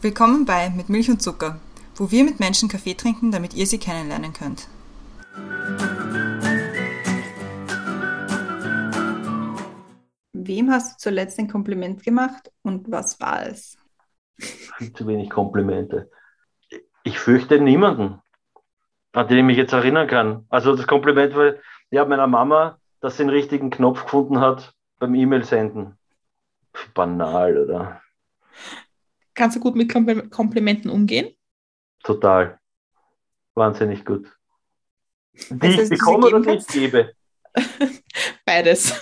Willkommen bei Mit Milch und Zucker, wo wir mit Menschen Kaffee trinken, damit ihr sie kennenlernen könnt. Wem hast du zuletzt ein Kompliment gemacht und was war es? Viel zu wenig Komplimente. Ich fürchte niemanden, an den ich mich jetzt erinnern kann. Also das Kompliment war ja meiner Mama, dass sie den richtigen Knopf gefunden hat beim E-Mail senden. Banal, oder? Kannst du gut mit Komplimenten umgehen? Total. Wahnsinnig gut. Die also, ich bekomme oder die ich gebe? Beides.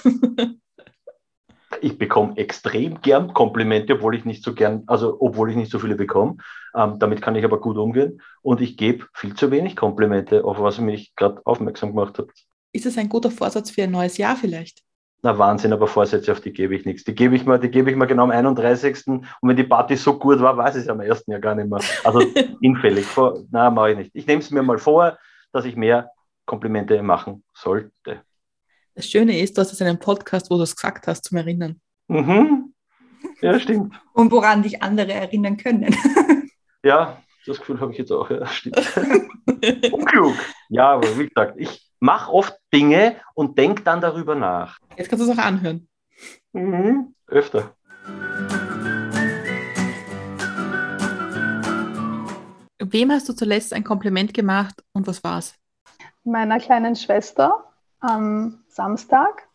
ich bekomme extrem gern Komplimente, obwohl ich nicht so gern, also obwohl ich nicht so viele bekomme. Ähm, damit kann ich aber gut umgehen. Und ich gebe viel zu wenig Komplimente, auf was ihr mich gerade aufmerksam gemacht habt. Ist das ein guter Vorsatz für ein neues Jahr vielleicht? Na Wahnsinn, aber Vorsätze, auf die gebe ich nichts. Die gebe ich mir, die gebe ich mir genau am 31. Und wenn die Party so gut war, weiß ich es am ersten ja gar nicht mehr. Also hinfällig. na, mache ich nicht. Ich nehme es mir mal vor, dass ich mehr Komplimente machen sollte. Das Schöne ist, du hast es in einem Podcast, wo du es gesagt hast, zum Erinnern. Mhm. Ja, stimmt. Und woran dich andere erinnern können. ja, das Gefühl habe ich jetzt auch. Ja, stimmt. Unklug. Ja, aber wie gesagt, ich, mach oft Dinge und denk dann darüber nach. Jetzt kannst du es auch anhören. Mhm, öfter. Wem hast du zuletzt ein Kompliment gemacht und was war's? Meiner kleinen Schwester am Samstag.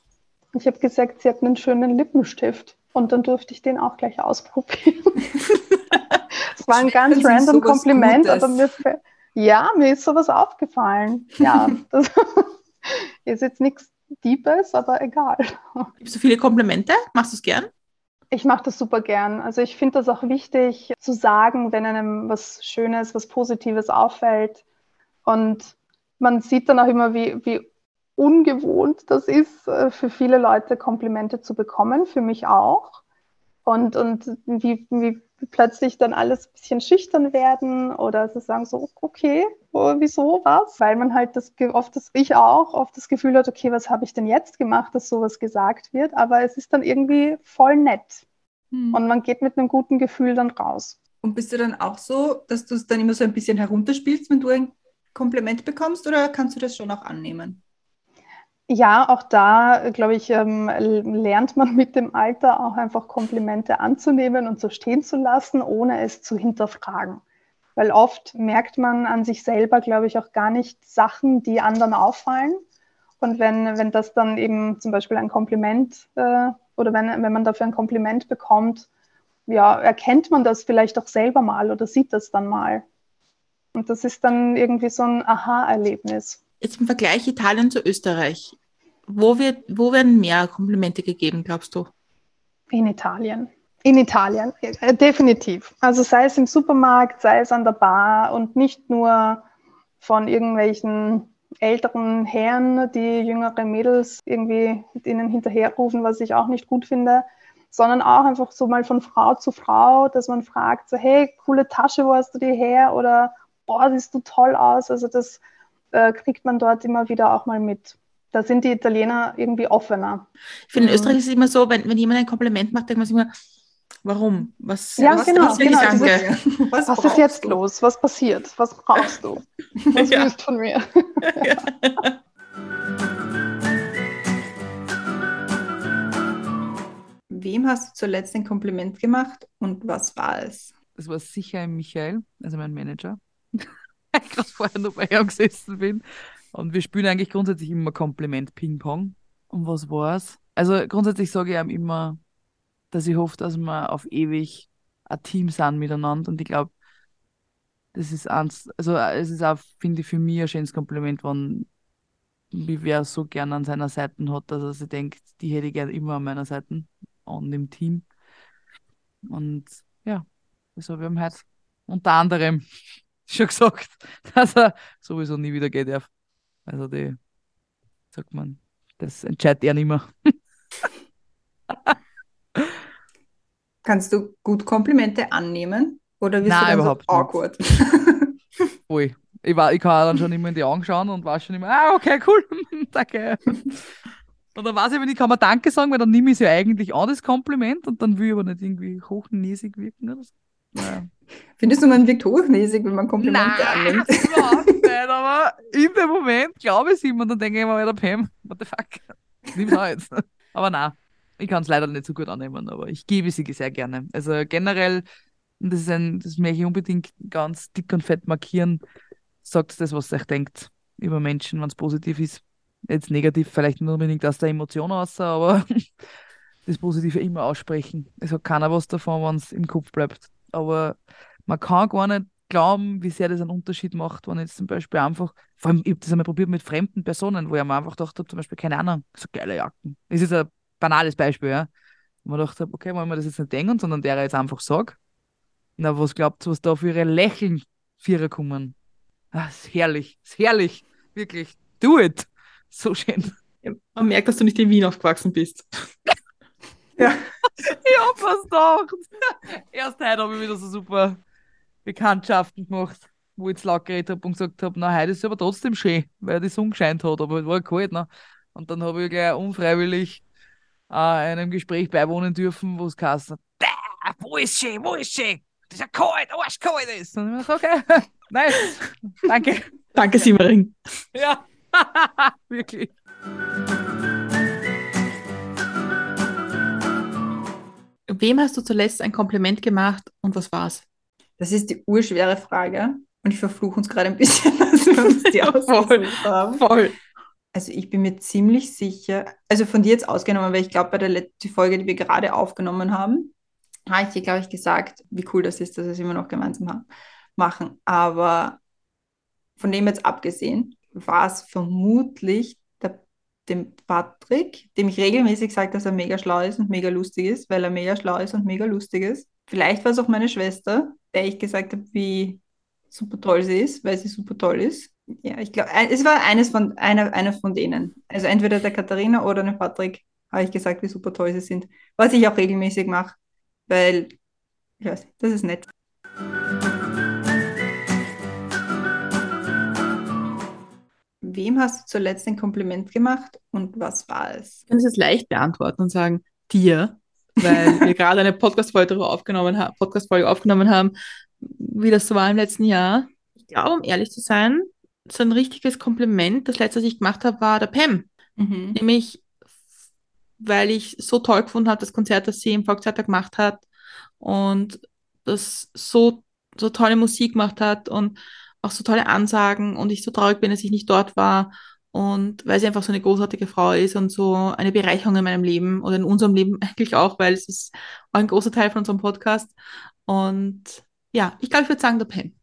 Ich habe gesagt, sie hat einen schönen Lippenstift und dann durfte ich den auch gleich ausprobieren. Es war ein ganz random Kompliment, Gutes. aber mir, ja, mir ist sowas aufgefallen. Ja, das ist jetzt nichts Deepes, aber egal. Gibst du viele Komplimente? Machst du es gern? Ich mache das super gern. Also ich finde das auch wichtig zu sagen, wenn einem was Schönes, was Positives auffällt. Und man sieht dann auch immer, wie, wie ungewohnt das ist, äh, für viele Leute Komplimente zu bekommen, für mich auch. Und, und wie, wie plötzlich dann alles ein bisschen schüchtern werden oder sie sagen so, okay, wieso, was? Weil man halt das oft, das ich auch, oft das Gefühl hat, okay, was habe ich denn jetzt gemacht, dass sowas gesagt wird? Aber es ist dann irgendwie voll nett. Hm. Und man geht mit einem guten Gefühl dann raus. Und bist du dann auch so, dass du es dann immer so ein bisschen herunterspielst, wenn du ein Kompliment bekommst oder kannst du das schon auch annehmen? Ja, auch da, glaube ich, ähm, lernt man mit dem Alter auch einfach Komplimente anzunehmen und so stehen zu lassen, ohne es zu hinterfragen. Weil oft merkt man an sich selber, glaube ich, auch gar nicht Sachen, die anderen auffallen. Und wenn, wenn das dann eben zum Beispiel ein Kompliment äh, oder wenn, wenn man dafür ein Kompliment bekommt, ja, erkennt man das vielleicht auch selber mal oder sieht das dann mal. Und das ist dann irgendwie so ein Aha-Erlebnis. Jetzt im Vergleich Italien zu Österreich. Wo, wird, wo werden mehr Komplimente gegeben, glaubst du? In Italien. In Italien, äh, definitiv. Also sei es im Supermarkt, sei es an der Bar und nicht nur von irgendwelchen älteren Herren, die jüngere Mädels irgendwie ihnen hinterherrufen, was ich auch nicht gut finde, sondern auch einfach so mal von Frau zu Frau, dass man fragt, so hey, coole Tasche, wo hast du die her? Oder boah, siehst du toll aus. Also das äh, kriegt man dort immer wieder auch mal mit da sind die Italiener irgendwie offener. Ich finde, in Österreich ist es immer so, wenn, wenn jemand ein Kompliment macht, denkt man sich immer, warum? Was, ja, was, genau, was genau. Dieses, was, was ist jetzt du? los? Was passiert? Was brauchst du? Was ja. willst du von mir? Ja. Wem hast du zuletzt ein Kompliment gemacht und was war es? Das war sicher Michael, also mein Manager. ich gerade vorher noch bei ihm gesessen bin. Und wir spielen eigentlich grundsätzlich immer Kompliment-Ping-Pong. Und was war's? Also grundsätzlich sage ich ihm immer, dass ich hoffe, dass wir auf ewig ein Team sind miteinander. Und ich glaube, das ist eins, also es ist auch, finde ich, für mich ein schönes Kompliment, wenn wie wer so gern an seiner Seite hat, dass er sich denkt, die hätte ich gerne immer an meiner Seite, an dem Team. Und ja, das habe ich ihm heute unter anderem schon gesagt, dass er sowieso nie wieder geht darf. Also die, sagt man, das entscheidet er nicht mehr. Kannst du gut Komplimente annehmen? Oder wirst Nein, du überhaupt so awkward? Ui. Ich, war, ich kann dann schon immer in die Augen schauen und weiß schon immer, ah, okay, cool, danke. Und dann weiß ich, wenn ich kann mal Danke sagen, weil dann nehme ich es ja eigentlich an, das Kompliment, und dann will ich aber nicht irgendwie hochnäsig wirken oder so. Ja. Findest du, man wirkt hochnäsig, wenn man Komplimente annimmt? überhaupt nicht, aber in dem Moment glaube ich ihm und dann denke ich mir wieder, Pam, what the fuck, nimm's auch jetzt. Aber na, ich kann es leider nicht so gut annehmen, aber ich gebe sie sehr gerne. Also generell, das ist ein, das möchte ich unbedingt ganz dick und fett markieren, sagt das, was ihr euch denkt über Menschen, wenn es positiv ist. Jetzt negativ, vielleicht nicht unbedingt aus der Emotion aus, aber das Positive immer aussprechen. Es hat keiner was davon, wenn es im Kopf bleibt. Aber man kann gar nicht glauben, wie sehr das einen Unterschied macht, wenn jetzt zum Beispiel einfach, vor allem, ich habe das einmal probiert mit fremden Personen, wo ich mir einfach gedacht habe, zum Beispiel, keine Ahnung, so geile Jacken. Das ist ein banales Beispiel, ja. Wo man gedacht habe, okay, wollen wir das jetzt nicht denken, sondern der jetzt einfach sagt. Na, was glaubt was da für ihre Lächeln Vierer kommen? Ah, ist herrlich, ist herrlich, wirklich. Do it. So schön. Man merkt, dass du nicht in Wien aufgewachsen bist. Ja. Ich hab was gedacht. Erst heute habe ich wieder so super Bekanntschaften gemacht, wo ich jetzt laut geredet habe und gesagt habe, na, heute ist es aber trotzdem schön, weil die Sonne gescheint hat, aber es war kalt. Ne? Und dann habe ich gleich unfreiwillig äh, einem Gespräch beiwohnen dürfen, wo es geheißen hat, wo ist schön, wo ist schön? Das ist ja kalt, arschkalt ist. Und ich dachte, okay, nice, danke. Danke, Simmering. Ja, wirklich. Wem hast du zuletzt ein Kompliment gemacht und was war's? Das ist die urschwere Frage. Und ich verfluche uns gerade ein bisschen, dass wir uns die ausgesucht haben. Voll. Also ich bin mir ziemlich sicher, also von dir jetzt ausgenommen, weil ich glaube, bei der letzten Folge, die wir gerade aufgenommen haben, habe ich dir, glaube ich, gesagt, wie cool das ist, dass wir es immer noch gemeinsam haben, machen. Aber von dem jetzt abgesehen, war es vermutlich der, dem Patrick, dem ich regelmäßig sage, dass er mega schlau ist und mega lustig ist, weil er mega schlau ist und mega lustig ist. Vielleicht war es auch meine Schwester, der ich gesagt habe, wie super toll sie ist, weil sie super toll ist. Ja, ich glaube, es war eines von, einer, einer von denen. Also entweder der Katharina oder der Patrick habe ich gesagt, wie super toll sie sind. Was ich auch regelmäßig mache, weil, ich weiß, das ist nett. Wem hast du zuletzt ein Kompliment gemacht und was war es? Ich kann es jetzt leicht beantworten und sagen, dir, weil wir gerade eine Podcast-Folge darüber aufgenommen, ha Podcast aufgenommen haben, wie das so war im letzten Jahr. Ich glaube, um ehrlich zu sein, so ein richtiges Kompliment, das letzte, was ich gemacht habe, war der Pam. Mhm. Nämlich, weil ich so toll gefunden habe, das Konzert, das sie im Volkstheater gemacht hat und das so, so tolle Musik gemacht hat und auch so tolle Ansagen und ich so traurig bin, dass ich nicht dort war und weil sie einfach so eine großartige Frau ist und so eine Bereicherung in meinem Leben oder in unserem Leben eigentlich auch, weil es ist auch ein großer Teil von unserem Podcast und ja, ich glaube, ich würde sagen, der Pam.